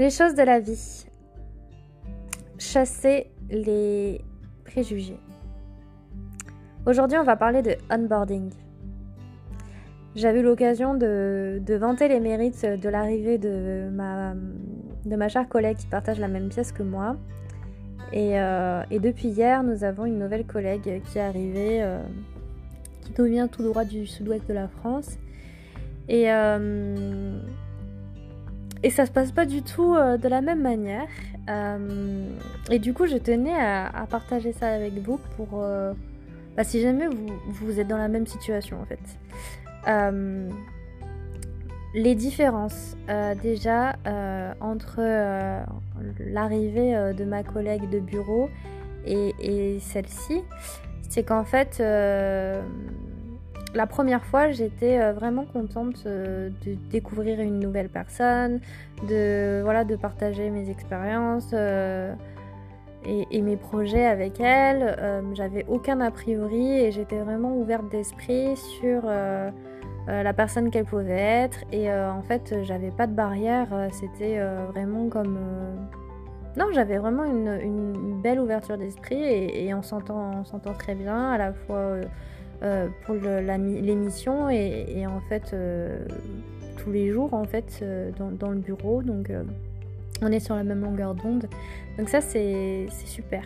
Les choses de la vie. Chasser les préjugés. Aujourd'hui, on va parler de onboarding. J'avais eu l'occasion de, vanter les mérites de l'arrivée de ma, chère collègue qui partage la même pièce que moi. Et, euh, depuis hier, nous avons une nouvelle collègue qui est arrivée, euh, qui nous vient tout droit du sud-ouest de la France. Et, euh, et ça se passe pas du tout de la même manière. et du coup, je tenais à, partager ça avec vous pour. Bah, si jamais vous, vous êtes dans la même situation en fait. Euh, les différences euh, déjà euh, entre l'arrivée de ma collègue de bureau et, celle-ci, c'est qu'en fait, la première fois, j'étais vraiment contente de découvrir une nouvelle personne, de, voilà, de partager mes expériences et, mes projets avec elle. J'avais aucun a priori et j'étais vraiment ouverte d'esprit sur euh, la personne qu'elle pouvait être. Et euh, en fait, j'avais pas de barrière. Euh, c'était vraiment comme. Non, j'avais vraiment une, belle ouverture d'esprit et, on s'entend très bien à la fois pour l'émission et, en fait tous les jours en fait dans, le bureau. Donc on est sur la même longueur d'onde. Donc ça c'est super.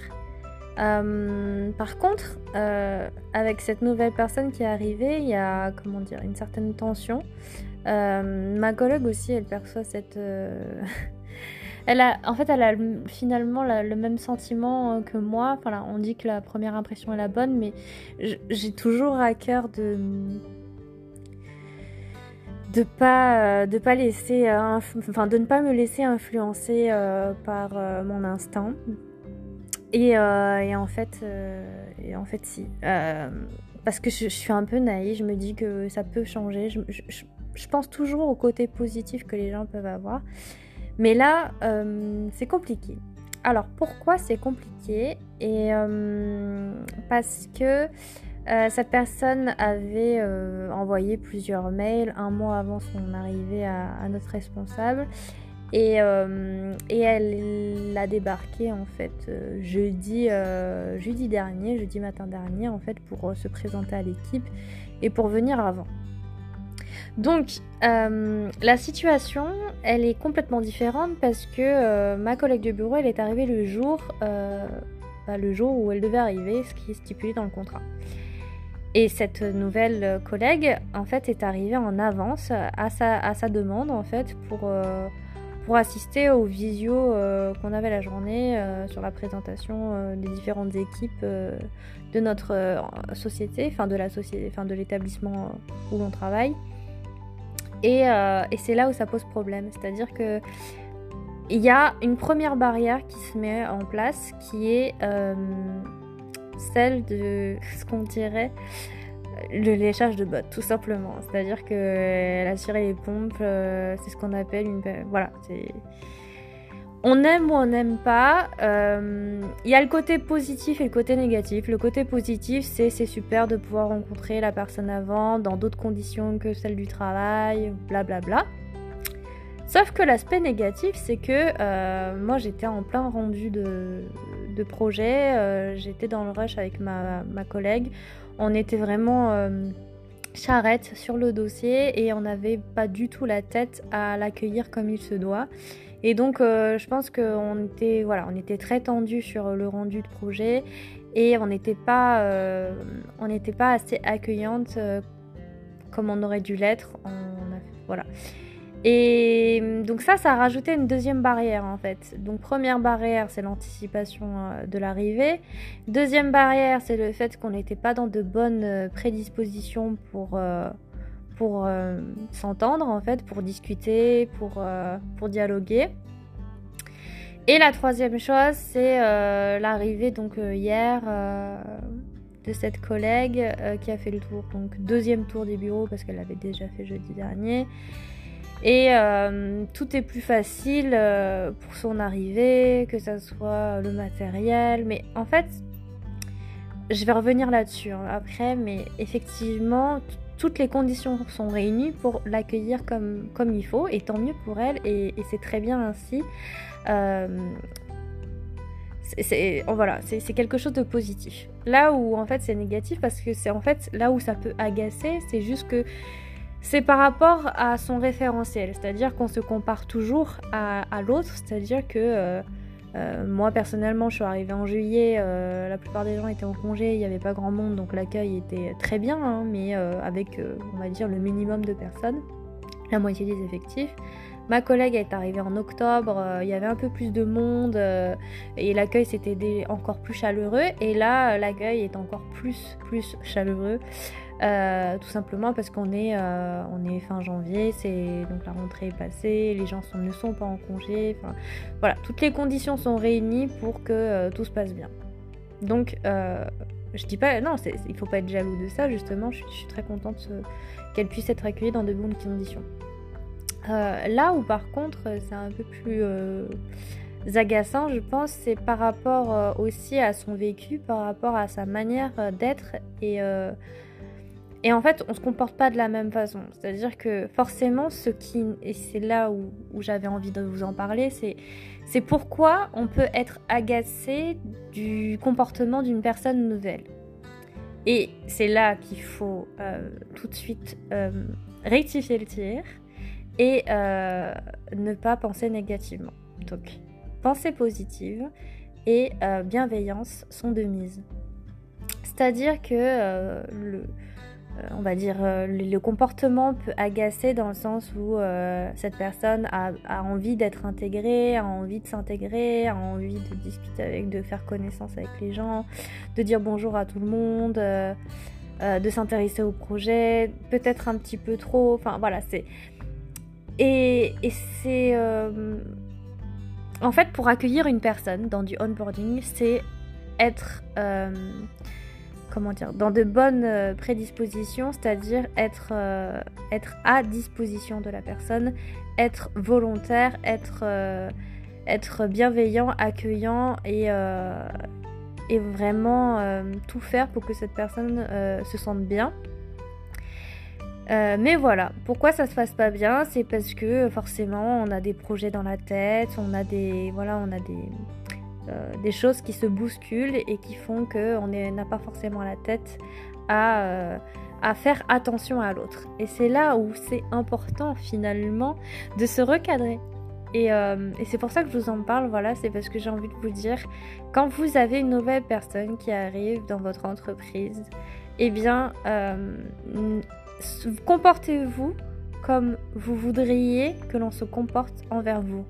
Euh, par contre, euh, avec cette nouvelle personne qui est arrivée, il y a comment dire une certaine tension. Euh, ma collègue aussi, elle perçoit cette. elle a, en fait, elle a finalement le même sentiment que moi. Enfin, on dit que la première impression est la bonne, mais j'ai toujours à cœur de de pas de pas laisser, enfin de ne pas me laisser influencer par mon instinct euh, et, en fait, euh, et en fait, si. Euh, parce que je, suis un peu naïve, je me dis que ça peut changer. Je, pense toujours au côté positif que les gens peuvent avoir. Mais là, c'est compliqué. Alors pourquoi c'est compliqué? Et parce que cette personne avait envoyé plusieurs mails un mois avant son arrivée à notre responsable et, euh, et, elle l'a débarqué en fait euh, jeudi, euh, jeudi dernier, jeudi matin dernier en fait pour se présenter à l'équipe et pour venir avant. Donc la situation elle est complètement différente parce que ma collègue de bureau elle est arrivée le jour, bah, le jour où elle devait arriver, ce qui est stipulé dans le contrat. Et cette nouvelle collègue en fait est arrivée en avance à sa, à sa demande en fait pour pour assister aux visios euh, qu'on avait la journée euh, sur la présentation euh, des différentes équipes de notre société, enfin de la société, enfin de l'établissement où l'on travaille. Et, et c'est là où ça pose problème, c'est-à-dire que il y a une première barrière qui se met en place qui est celle de ce qu'on dirait le léchage de bottes, tout simplement. C'est-à-dire qu'elle assurait les pompes, euh, c'est ce qu'on appelle une. Voilà, c'est. On aime ou on n'aime pas. Euh, il y a le côté positif et le côté négatif. Le côté positif, c'est c'est super de pouvoir rencontrer la personne avant dans d'autres conditions que celles du travail, blablabla. Bla bla. Sauf que l'aspect négatif, c'est que euh, moi j'étais en plein rendu de, projet, j'étais dans le rush avec ma, ma collègue on était vraiment euh, charrette sur le dossier et on n'avait pas du tout la tête à l'accueillir comme il se doit. Et donc euh, je pense qu'on était, voilà, on était très tendu sur le rendu de projet et on n'était pas, euh, on n'était pas assez accueillante comme on aurait dû l'être. Voilà. Et donc ça, ça a rajouté une deuxième barrière en fait. Donc première barrière, c'est l'anticipation euh, de l'arrivée. Deuxième barrière, c'est le fait qu'on n'était pas dans de bonnes euh, prédispositions pour, euh, pour s'entendre en fait, pour discuter, pour, pour dialoguer. Et la troisième chose, c'est l'arrivée donc hier de cette collègue qui a fait le tour, donc deuxième tour des bureaux parce qu'elle l'avait déjà fait jeudi dernier. Et euh, tout est plus facile euh, pour son arrivée, que ce soit le matériel. Mais en fait, je vais revenir là-dessus hein, après, mais effectivement, toutes les conditions sont réunies pour l'accueillir comme, il faut, et tant mieux pour elle, et, c'est très bien ainsi. Euh, c'est voilà, c'est quelque chose de positif. Là où en fait c'est négatif parce que c'est en fait là où ça peut agacer, c'est juste que c'est par rapport à son référentiel, c'est-à-dire qu'on se compare toujours à, l'autre, c'est-à-dire que euh, euh, moi personnellement je suis arrivée en juillet, euh, la plupart des gens étaient en congé, il n'y avait pas grand monde donc l'accueil était très bien, hein, mais avec on va dire le minimum de personnes, la moitié des effectifs. Ma collègue est arrivée en octobre, il y avait un peu plus de monde et l'accueil c'était encore plus chaleureux et là l'accueil est encore plus plus chaleureux. Euh, tout simplement parce qu'on est, euh, est fin janvier, c'est donc la rentrée est passée, les gens ne sont pas en congé, voilà, toutes les conditions sont réunies pour que euh, tout se passe bien. Donc je dis pas, non, il faut pas être jaloux de ça justement, je, suis très contente qu'elle puisse être accueillie dans de bonnes conditions. là où par contre c'est un peu plus agaçant, je pense, c'est par rapport aussi à son vécu, par rapport à sa manière d'être et et en fait, on se comporte pas de la même façon. C'est-à-dire que forcément, ce qui. Et c'est là où, j'avais envie de vous en parler, c'est. C'est pourquoi on peut être agacé du comportement d'une personne nouvelle. Et c'est là qu'il faut euh, tout de suite euh, rectifier le tir et euh, ne pas penser négativement. Donc, pensée positive et bienveillance sont de mise. C'est-à-dire que le, on va dire, euh, le, comportement peut agacer dans le sens où euh, cette personne a, envie d'être intégrée, a envie de s'intégrer, a envie de discuter avec, de faire connaissance avec les gens, de dire bonjour à tout le monde, de s'intéresser au projet, peut-être un petit peu trop. Enfin voilà, c'est. Et c'est. En fait, pour accueillir une personne dans du onboarding, c'est être comment dire, dans de bonnes euh, prédispositions, c'est-à-dire être, euh, être à disposition de la personne, être volontaire, être, euh, bienveillant, accueillant et, et vraiment tout faire pour que cette personne se sente bien. mais voilà, pourquoi ça se passe pas bien? C'est parce que forcément on a des projets dans la tête, on a des voilà, on a des euh, des choses qui se bousculent et qui font qu'on n'a pas forcément la tête euh, à, faire attention à l'autre. Et c'est là où c'est important finalement de se recadrer. Euh, et, c'est pour ça que je vous en parle, voilà, c'est parce que j'ai envie de vous dire, quand vous avez une nouvelle personne qui arrive dans votre entreprise, eh bien, comportez-vous comme vous voudriez que l'on se comporte envers vous.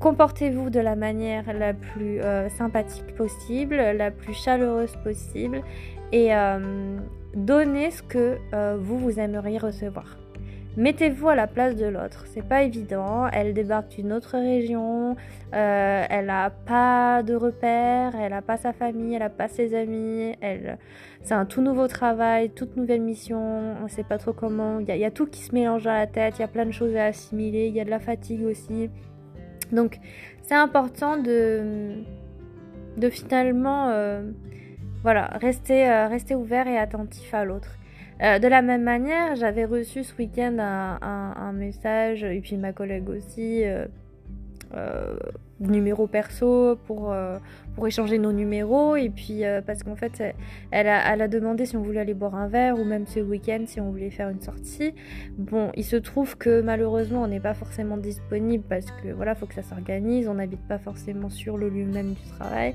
Comportez-vous de la manière la plus euh, sympathique possible, la plus chaleureuse possible et euh, donnez ce que euh, vous, vous aimeriez recevoir. Mettez-vous à la place de l'autre, c'est pas évident. Elle débarque d'une autre région, elle n'a pas de repères, elle n'a pas sa famille, elle n'a pas ses amis, elle, c'est un tout nouveau travail, toute nouvelle mission, on sait pas trop comment. Il y, y, a tout qui se mélange dans la tête, il y a plein de choses à assimiler, il y a de la fatigue aussi. Donc c'est important de, de finalement euh, voilà, rester, euh, rester ouvert et attentif à l'autre. Euh, de la même manière, j'avais reçu ce week-end un, un, message, et puis ma collègue aussi, numéro perso pour, euh, pour échanger nos numéros. Et puis euh, parce qu'en fait elle a, elle a, demandé si on voulait aller boire un verre ou même ce week-end si on voulait faire une sortie. Bon il se trouve que malheureusement on n'est pas forcément disponible parce que voilà faut que ça s'organise. On n'habite pas forcément sur le lieu même du travail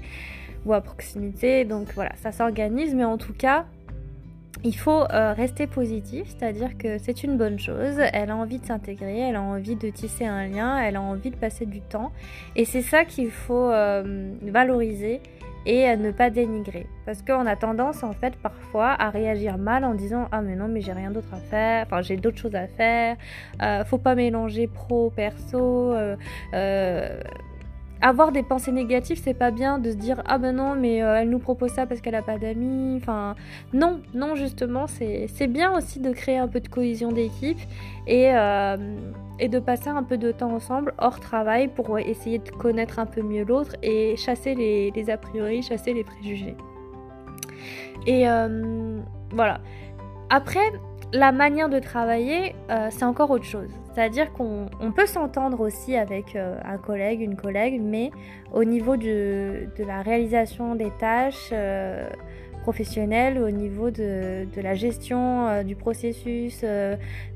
ou à proximité. Donc voilà ça s'organise. Mais en tout cas il faut euh, rester positif, c'est-à-dire que c'est une bonne chose, elle a envie de s'intégrer, elle a envie de tisser un lien, elle a envie de passer du temps. Et c'est ça qu'il faut euh, valoriser et ne pas dénigrer. Parce qu'on a tendance en fait parfois à réagir mal en disant Ah mais non mais j'ai rien d'autre à faire, enfin j'ai d'autres choses à faire, euh, faut pas mélanger pro, perso avoir des pensées négatives, c'est pas bien de se dire ah ben non, mais euh, elle nous propose ça parce qu'elle a pas d'amis. Enfin, non, non, justement, c'est bien aussi de créer un peu de cohésion d'équipe et, euh, et de passer un peu de temps ensemble hors travail pour essayer de connaître un peu mieux l'autre et chasser les, a priori, chasser les préjugés. Et euh, voilà. Après, la manière de travailler, c'est encore autre chose. C'est-à-dire qu'on peut s'entendre aussi avec euh, un collègue, une collègue, mais au niveau de, la réalisation des tâches euh, professionnelles, au niveau de, la gestion du processus,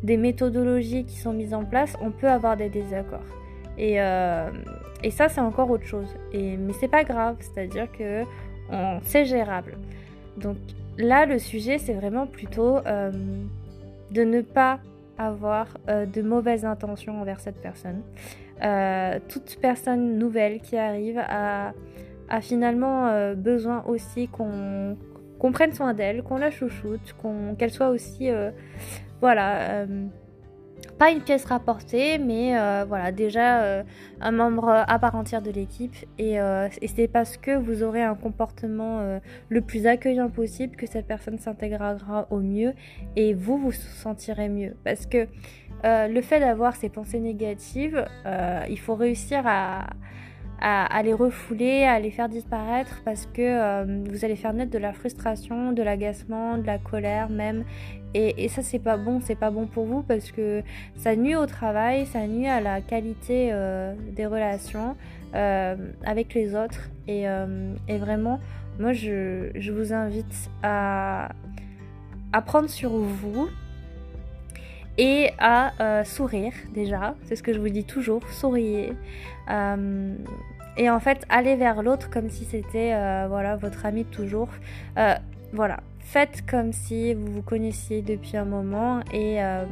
des méthodologies qui sont mises en place, on peut avoir des désaccords. Et, et ça, c'est encore autre chose. Et, mais c'est pas grave, c'est-à-dire que c'est gérable. Donc là, le sujet, c'est vraiment plutôt de ne pas avoir euh, de mauvaises intentions envers cette personne. Euh, toute personne nouvelle qui arrive a, finalement euh, besoin aussi qu'on prenne soin d'elle, qu'on la chouchoute, qu'elle soit aussi voilà pas une pièce rapportée, mais euh, voilà, déjà euh, un membre à part entière de l'équipe. Et, euh, et c'est parce que vous aurez un comportement le plus accueillant possible que cette personne s'intégrera au mieux et vous vous sentirez mieux. Parce que le fait d'avoir ces pensées négatives, il faut réussir à, à, les refouler, à les faire disparaître parce que vous allez faire naître de la frustration, de l'agacement, de la colère même. Et, ça, c'est pas bon, c'est pas bon pour vous parce que ça nuit au travail, ça nuit à la qualité euh, des relations euh, avec les autres. Et, euh, vraiment, moi, je, vous invite à, à, prendre sur vous et à sourire déjà. C'est ce que je vous dis toujours, souriez. et en fait, aller vers l'autre comme si c'était voilà, votre ami de toujours. voilà, faites comme si vous vous connaissiez depuis un moment et, euh,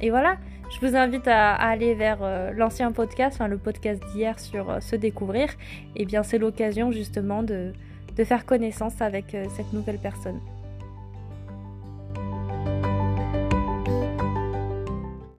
et voilà. Je vous invite à, aller vers euh, l'ancien podcast, enfin le podcast d'hier sur euh, se découvrir. Et eh bien c'est l'occasion justement de, de, faire connaissance avec cette nouvelle personne.